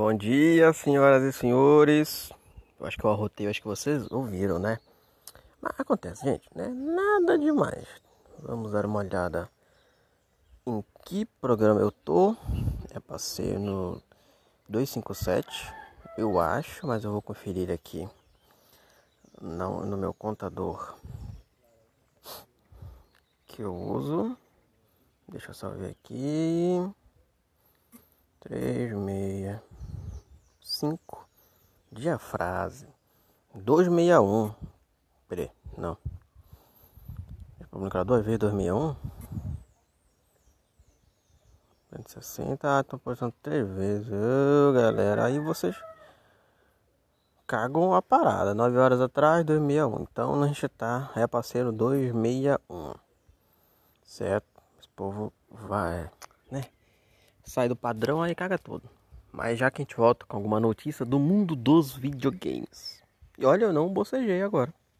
Bom dia, senhoras e senhores. Eu acho que eu arrotei, acho que vocês ouviram, né? Mas acontece, gente, né? Nada demais. Vamos dar uma olhada em que programa eu tô. É ser no 257, eu acho, mas eu vou conferir aqui no, no meu contador que eu uso. Deixa eu só ver aqui. 3, 6, 5. Diafrase. 261. Peraí, não. Publicar duas vezes 261? 160. Ah, tô postando três vezes. Ô, galera, aí vocês cagam a parada. 9 horas atrás, 261. Então a gente tá. É parceiro 261. Certo? Esse povo vai, né? Sai do padrão aí caga tudo. Mas já que a gente volta com alguma notícia do mundo dos videogames. E olha, eu não bocejei agora.